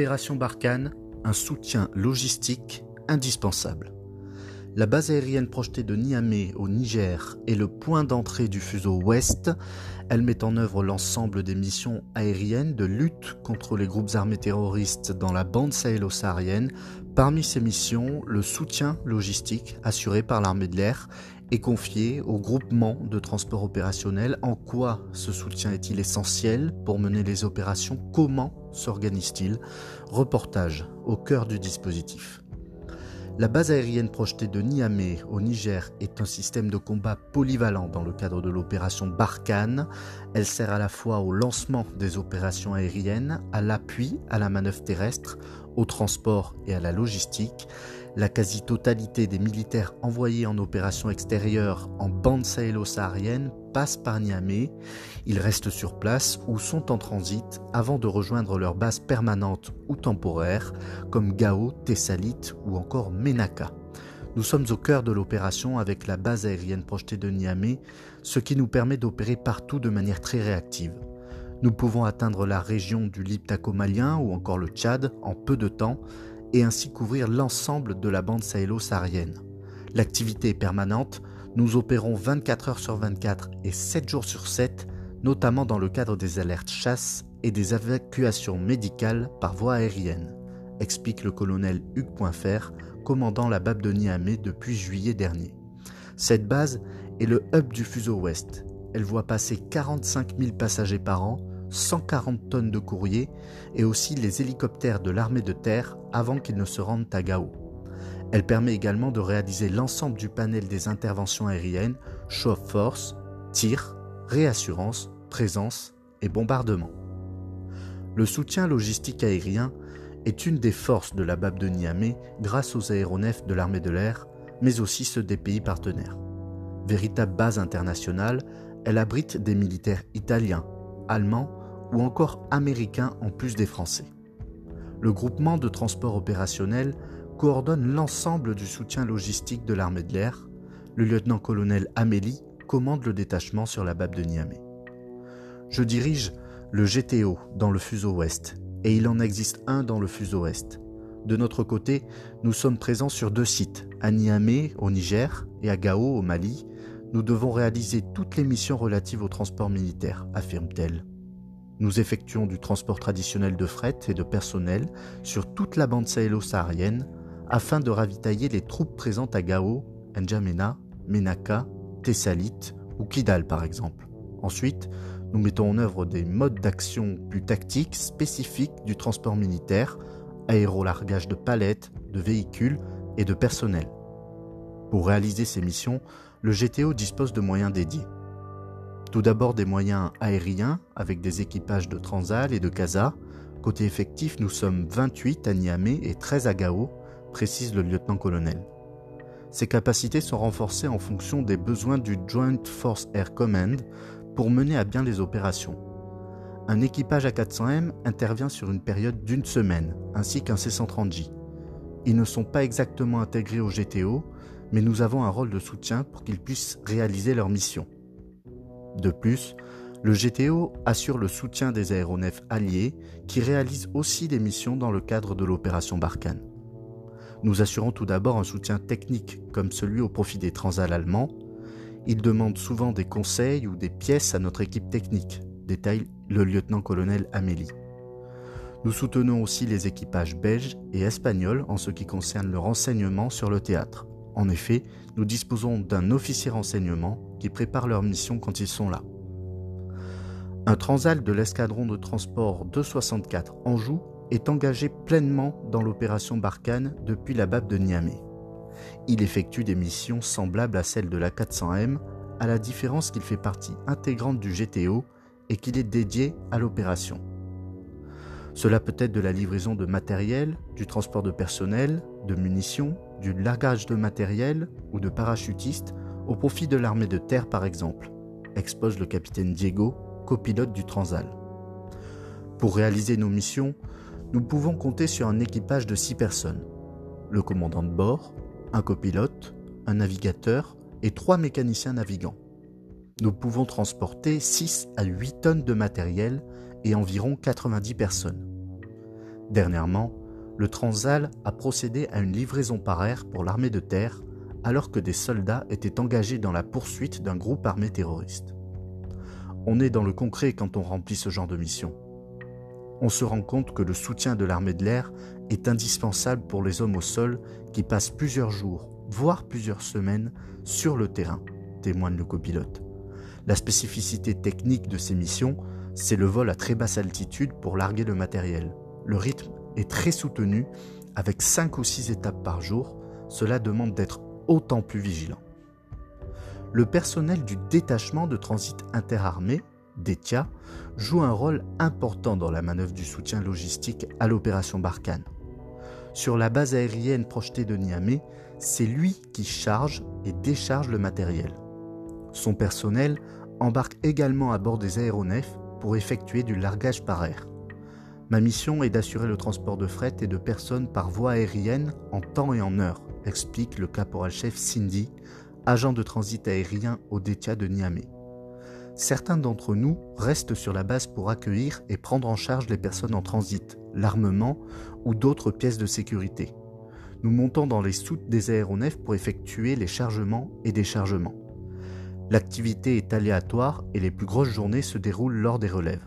Opération Barkhane, un soutien logistique indispensable. La base aérienne projetée de Niamey au Niger est le point d'entrée du fuseau ouest. Elle met en œuvre l'ensemble des missions aériennes de lutte contre les groupes armés terroristes dans la bande sahélo-saharienne. Parmi ces missions, le soutien logistique assuré par l'armée de l'air est confié au groupement de transport opérationnel. En quoi ce soutien est-il essentiel pour mener les opérations? Comment s'organise-t-il? Reportage au cœur du dispositif. La base aérienne projetée de Niamey au Niger est un système de combat polyvalent dans le cadre de l'opération Barkhane. Elle sert à la fois au lancement des opérations aériennes, à l'appui à la manœuvre terrestre, au transport et à la logistique. La quasi-totalité des militaires envoyés en opération extérieure en bande sahélo-saharienne passent par Niamey. Ils restent sur place ou sont en transit avant de rejoindre leur base permanente ou temporaire comme Gao, Tessalit ou encore Menaka. Nous sommes au cœur de l'opération avec la base aérienne projetée de Niamey, ce qui nous permet d'opérer partout de manière très réactive. Nous pouvons atteindre la région du Liptako malien ou encore le Tchad en peu de temps et ainsi couvrir l'ensemble de la bande sahélo-saharienne. L'activité est permanente, nous opérons 24 heures sur 24 et 7 jours sur 7, notamment dans le cadre des alertes chasse et des évacuations médicales par voie aérienne, explique le colonel Hugues Poinfer, commandant la BAB de Niamey depuis juillet dernier. Cette base est le hub du fuseau ouest. Elle voit passer 45 000 passagers par an 140 tonnes de courrier et aussi les hélicoptères de l'armée de terre avant qu'ils ne se rendent à Gao. Elle permet également de réaliser l'ensemble du panel des interventions aériennes, show of force, tir, réassurance, présence et bombardement. Le soutien logistique aérien est une des forces de la BAB de Niamey grâce aux aéronefs de l'armée de l'air, mais aussi ceux des pays partenaires. Véritable base internationale, elle abrite des militaires italiens, allemands ou encore américains en plus des Français. Le groupement de transport opérationnel coordonne l'ensemble du soutien logistique de l'armée de l'air. Le lieutenant-colonel Amélie commande le détachement sur la BAB de Niamey. Je dirige le GTO dans le fuseau ouest et il en existe un dans le fuseau est. De notre côté, nous sommes présents sur deux sites, à Niamey au Niger et à Gao au Mali. Nous devons réaliser toutes les missions relatives au transport militaire, affirme-t-elle. Nous effectuons du transport traditionnel de fret et de personnel sur toute la bande sahélo-saharienne afin de ravitailler les troupes présentes à Gao, N'Djamena, Menaka, Tessalit ou Kidal par exemple. Ensuite, nous mettons en œuvre des modes d'action plus tactiques spécifiques du transport militaire, aérolargage de palettes, de véhicules et de personnel. Pour réaliser ces missions, le GTO dispose de moyens dédiés. Tout d'abord des moyens aériens avec des équipages de Transal et de Casa. Côté effectif, nous sommes 28 à Niamey et 13 à Gao, précise le lieutenant-colonel. Ces capacités sont renforcées en fonction des besoins du Joint Force Air Command pour mener à bien les opérations. Un équipage A400M intervient sur une période d'une semaine, ainsi qu'un C-130J. Ils ne sont pas exactement intégrés au GTO, mais nous avons un rôle de soutien pour qu'ils puissent réaliser leur mission. De plus, le GTO assure le soutien des aéronefs alliés qui réalisent aussi des missions dans le cadre de l'opération Barkhane. Nous assurons tout d'abord un soutien technique comme celui au profit des transals allemands. Ils demandent souvent des conseils ou des pièces à notre équipe technique, détaille le lieutenant-colonel Amélie. Nous soutenons aussi les équipages belges et espagnols en ce qui concerne le renseignement sur le théâtre. En effet, nous disposons d'un officier renseignement qui prépare leur mission quand ils sont là. Un transal de l'escadron de transport 264 Anjou est engagé pleinement dans l'opération Barkhane depuis la BAB de Niamey. Il effectue des missions semblables à celles de la 400M, à la différence qu'il fait partie intégrante du GTO et qu'il est dédié à l'opération. Cela peut être de la livraison de matériel, du transport de personnel, de munitions, du largage de matériel ou de parachutistes au profit de l'armée de terre par exemple, expose le capitaine Diego, copilote du Transal. Pour réaliser nos missions, nous pouvons compter sur un équipage de 6 personnes. Le commandant de bord, un copilote, un navigateur et trois mécaniciens navigants. Nous pouvons transporter 6 à 8 tonnes de matériel et environ 90 personnes. Dernièrement, le Transal a procédé à une livraison par air pour l'armée de terre alors que des soldats étaient engagés dans la poursuite d'un groupe armé terroriste. On est dans le concret quand on remplit ce genre de mission. On se rend compte que le soutien de l'armée de l'air est indispensable pour les hommes au sol qui passent plusieurs jours, voire plusieurs semaines, sur le terrain, témoigne le copilote. La spécificité technique de ces missions, c'est le vol à très basse altitude pour larguer le matériel. Le rythme est très soutenu, avec 5 ou 6 étapes par jour. Cela demande d'être autant plus vigilant. Le personnel du détachement de transit interarmé, DETIA, joue un rôle important dans la manœuvre du soutien logistique à l'opération Barkhane. Sur la base aérienne projetée de Niamey, c'est lui qui charge et décharge le matériel. Son personnel embarque également à bord des aéronefs pour effectuer du largage par air. Ma mission est d'assurer le transport de fret et de personnes par voie aérienne en temps et en heure, explique le caporal-chef Cindy, agent de transit aérien au DETIA de Niamey. Certains d'entre nous restent sur la base pour accueillir et prendre en charge les personnes en transit, l'armement ou d'autres pièces de sécurité. Nous montons dans les soutes des aéronefs pour effectuer les chargements et déchargements. L'activité est aléatoire et les plus grosses journées se déroulent lors des relèves.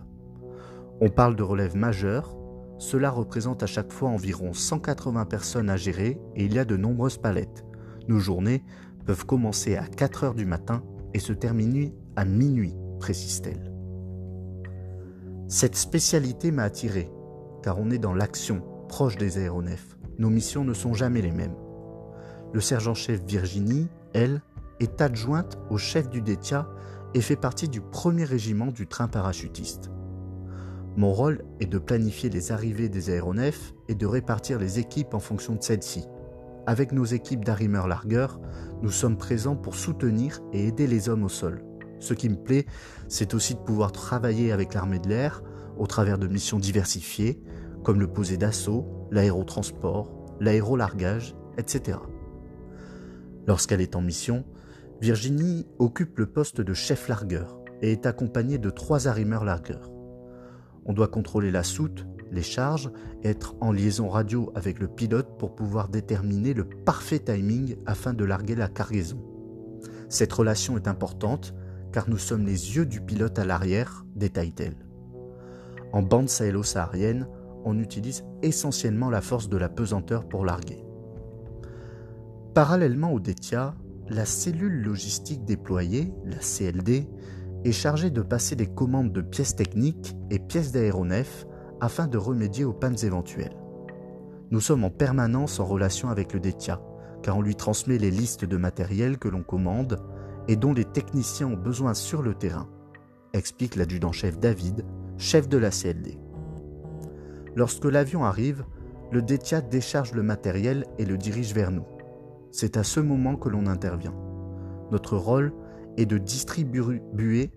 On parle de relèves majeures, cela représente à chaque fois environ 180 personnes à gérer et il y a de nombreuses palettes. Nos journées peuvent commencer à 4 heures du matin et se terminer à minuit, précise-t-elle. Cette spécialité m'a attiré, car on est dans l'action, proche des aéronefs. Nos missions ne sont jamais les mêmes. Le sergent-chef Virginie, elle, est adjointe au chef du DETIA et fait partie du premier régiment du train parachutiste. Mon rôle est de planifier les arrivées des aéronefs et de répartir les équipes en fonction de celles-ci. Avec nos équipes d'arrimeurs-largueurs, nous sommes présents pour soutenir et aider les hommes au sol. Ce qui me plaît, c'est aussi de pouvoir travailler avec l'armée de l'air au travers de missions diversifiées, comme le posé d'assaut, l'aérotransport, l'aérolargage, etc. Lorsqu'elle est en mission, Virginie occupe le poste de chef largueur et est accompagnée de trois arrimeurs largueurs. On doit contrôler la soute, les charges être en liaison radio avec le pilote pour pouvoir déterminer le parfait timing afin de larguer la cargaison. Cette relation est importante car nous sommes les yeux du pilote à l'arrière, détaille-t-elle. En bande sahélo-saharienne, on utilise essentiellement la force de la pesanteur pour larguer. Parallèlement au DETIA, la cellule logistique déployée, la CLD, est chargée de passer des commandes de pièces techniques et pièces d'aéronefs afin de remédier aux pannes éventuelles. Nous sommes en permanence en relation avec le DETIA, car on lui transmet les listes de matériel que l'on commande et dont les techniciens ont besoin sur le terrain, explique l'adjudant-chef David, chef de la CLD. Lorsque l'avion arrive, le DETIA décharge le matériel et le dirige vers nous. C'est à ce moment que l'on intervient. Notre rôle est de distribuer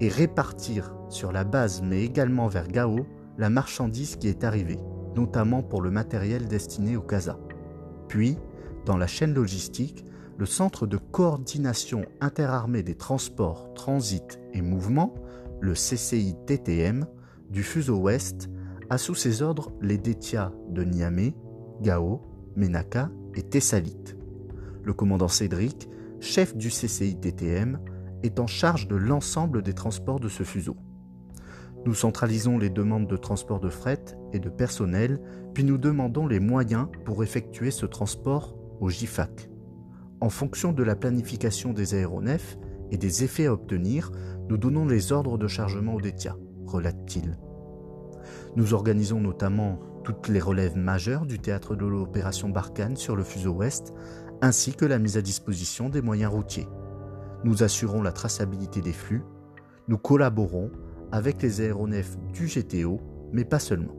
et répartir sur la base mais également vers Gao la marchandise qui est arrivée, notamment pour le matériel destiné au CASA. Puis, dans la chaîne logistique, le Centre de coordination interarmée des transports, transit et mouvements, le CCI-TTM, du fuseau ouest, a sous ses ordres les Détias de Niamey, Gao, Menaka et Thessalite. Le commandant Cédric, chef du CCI-TTM, est en charge de l'ensemble des transports de ce fuseau. Nous centralisons les demandes de transport de fret et de personnel, puis nous demandons les moyens pour effectuer ce transport au GIFAC. En fonction de la planification des aéronefs et des effets à obtenir, nous donnons les ordres de chargement au DETIA, relate-t-il. Nous organisons notamment toutes les relèves majeures du théâtre de l'opération Barkhane sur le fuseau ouest, ainsi que la mise à disposition des moyens routiers. Nous assurons la traçabilité des flux, nous collaborons avec les aéronefs du GTO, mais pas seulement.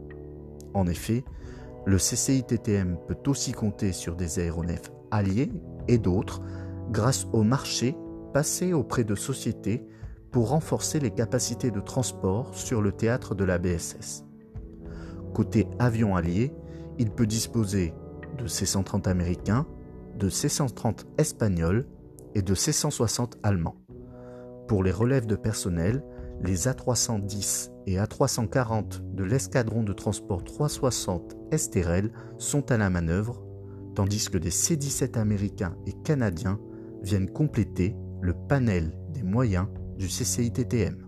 En effet, le CCITTM peut aussi compter sur des aéronefs alliés et d'autres grâce au marché passé auprès de sociétés pour renforcer les capacités de transport sur le théâtre de la BSS. Côté avion allié, il peut disposer de C-130 américains, de C-130 espagnols et de C-160 allemands. Pour les relèves de personnel, Les A310 et A340 de l'escadron de transport 360 Esterel sont à la manœuvre, tandis que des C-17 américains et canadiens viennent compléter le panel des moyens du CCITTM.